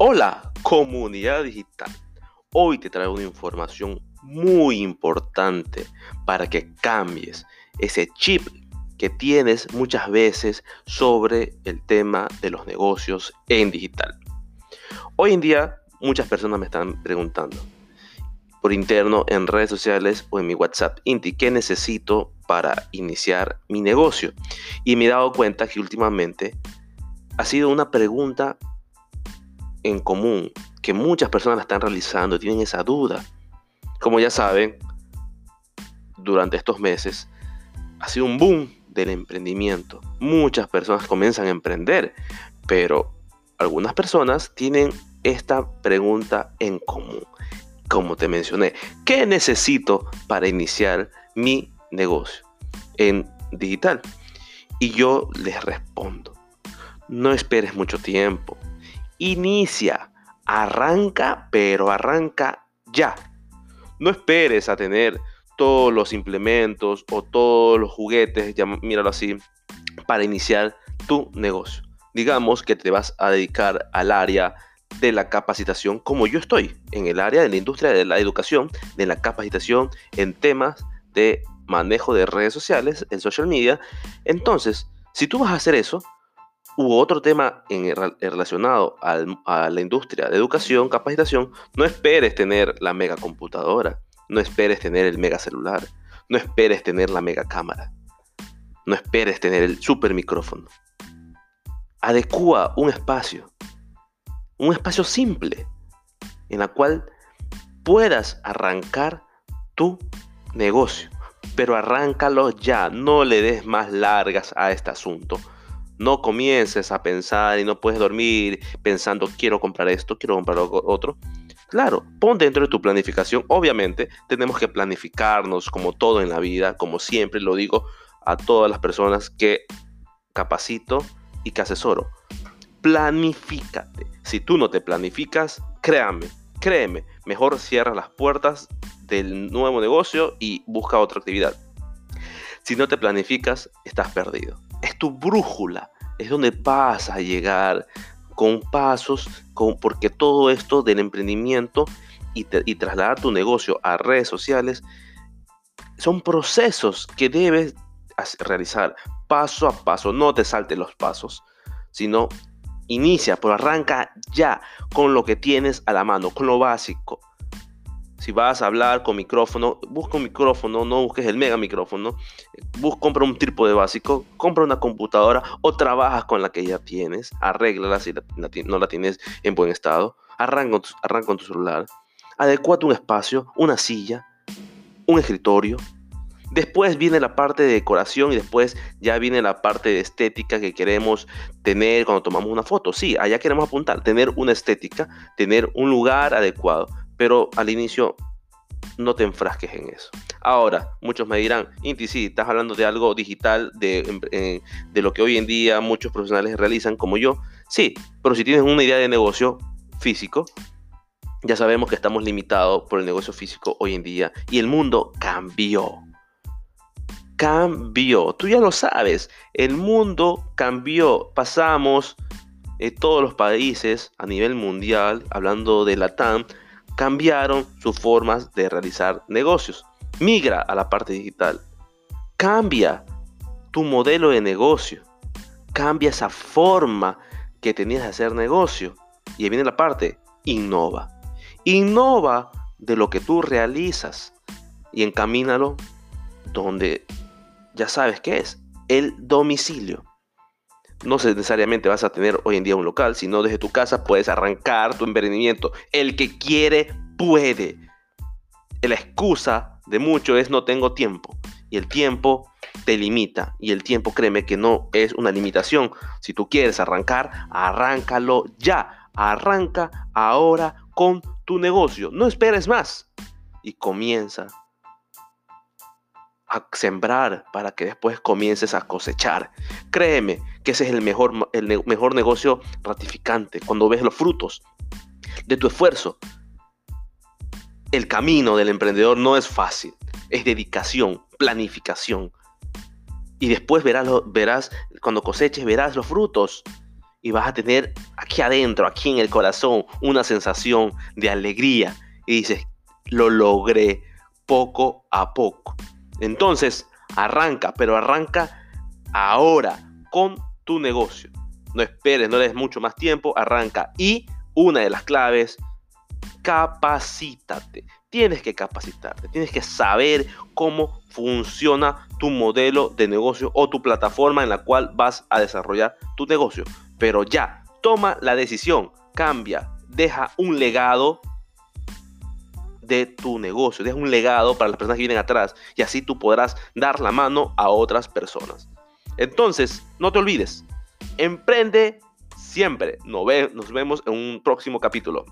Hola, comunidad digital. Hoy te traigo una información muy importante para que cambies ese chip que tienes muchas veces sobre el tema de los negocios en digital. Hoy en día muchas personas me están preguntando por interno en redes sociales o en mi WhatsApp, Inti, ¿qué necesito para iniciar mi negocio? Y me he dado cuenta que últimamente ha sido una pregunta en común que muchas personas la están realizando, tienen esa duda. Como ya saben, durante estos meses ha sido un boom del emprendimiento. Muchas personas comienzan a emprender, pero algunas personas tienen esta pregunta en común. Como te mencioné, ¿qué necesito para iniciar mi negocio en digital? Y yo les respondo, no esperes mucho tiempo, inicia, arranca, pero arranca ya. No esperes a tener todos los implementos o todos los juguetes, ya míralo así, para iniciar tu negocio. Digamos que te vas a dedicar al área de la capacitación como yo estoy, en el área de la industria de la educación, de la capacitación en temas de manejo de redes sociales, en social media. Entonces, si tú vas a hacer eso, u otro tema en, relacionado a la industria de educación, capacitación, no esperes tener la mega computadora, no esperes tener el mega celular, no esperes tener la mega cámara, no esperes tener el super micrófono. Adecúa un espacio, un espacio simple, en la cual puedas arrancar tu negocio. Pero arráncalo ya, no le des más largas a este asunto no comiences a pensar y no puedes dormir pensando quiero comprar esto, quiero comprar otro. Claro, pon dentro de tu planificación. Obviamente tenemos que planificarnos como todo en la vida, como siempre lo digo a todas las personas que capacito y que asesoro. Planifícate. Si tú no te planificas, créame, créeme, mejor cierra las puertas del nuevo negocio y busca otra actividad. Si no te planificas, estás perdido es tu brújula, es donde vas a llegar con pasos, con, porque todo esto del emprendimiento y, y trasladar tu negocio a redes sociales son procesos que debes realizar paso a paso, no te saltes los pasos, sino inicia, pero arranca ya con lo que tienes a la mano, con lo básico. Si vas a hablar con micrófono, busca un micrófono, no busques el mega micrófono. Busca, compra un trípode básico, compra una computadora o trabajas con la que ya tienes. Arréglala si no la tienes en buen estado. Arranca, arranca con tu celular. Adecuate un espacio, una silla, un escritorio. Después viene la parte de decoración y después ya viene la parte de estética que queremos tener cuando tomamos una foto. Sí, allá queremos apuntar, tener una estética, tener un lugar adecuado pero al inicio no te enfrasques en eso. Ahora, muchos me dirán, Inti, sí, estás hablando de algo digital, de, eh, de, lo que hoy en día muchos profesionales realizan como yo. Sí, pero si tienes una idea de negocio físico, ya sabemos que estamos limitados por el negocio físico hoy en día y el mundo cambió. Cambió, tú ya lo sabes, el mundo cambió, pasamos en todos los países a nivel mundial, hablando de la TAM, cambiaron sus formas de realizar negocios. Migra a la parte digital. Cambia tu modelo de negocio. Cambia esa forma que tenías de hacer negocio. Y ahí viene la parte, innova. Innova de lo que tú realizas y encamínalo donde ya sabes qué es, el domicilio no necesariamente vas a tener hoy en día un local, sino desde tu casa puedes arrancar tu emprendimiento. El que quiere, puede. La excusa de mucho es no tengo tiempo. Y el tiempo te limita. Y el tiempo, créeme que no es una limitación. Si tú quieres arrancar, arráncalo ya. Arranca ahora con tu negocio. No esperes más. Y comienza a sembrar para que después comiences a cosechar. Créeme que ese es el mejor, el mejor negocio ratificante, cuando ves los frutos de tu esfuerzo. El camino del emprendedor no es fácil, es dedicación, planificación. Y después verás, verás cuando coseches, verás los frutos. y vas a tener aquí adentro, aquí en el corazón, una sensación de alegría y dices, lo logré poco a poco. Entonces, arranca, pero arranca ahora con tu negocio. No esperes, no des mucho más tiempo, arranca. Y una de las claves, capacítate. Tienes que capacitarte, tienes que saber cómo funciona tu modelo de negocio o tu plataforma en la cual vas a desarrollar tu negocio. Pero ya, toma la decisión, cambia, deja un legado de tu negocio, deja un legado para las personas que vienen atrás y así tú podrás dar la mano a otras personas. Entonces, no te olvides, emprende siempre. Nos vemos en un próximo capítulo.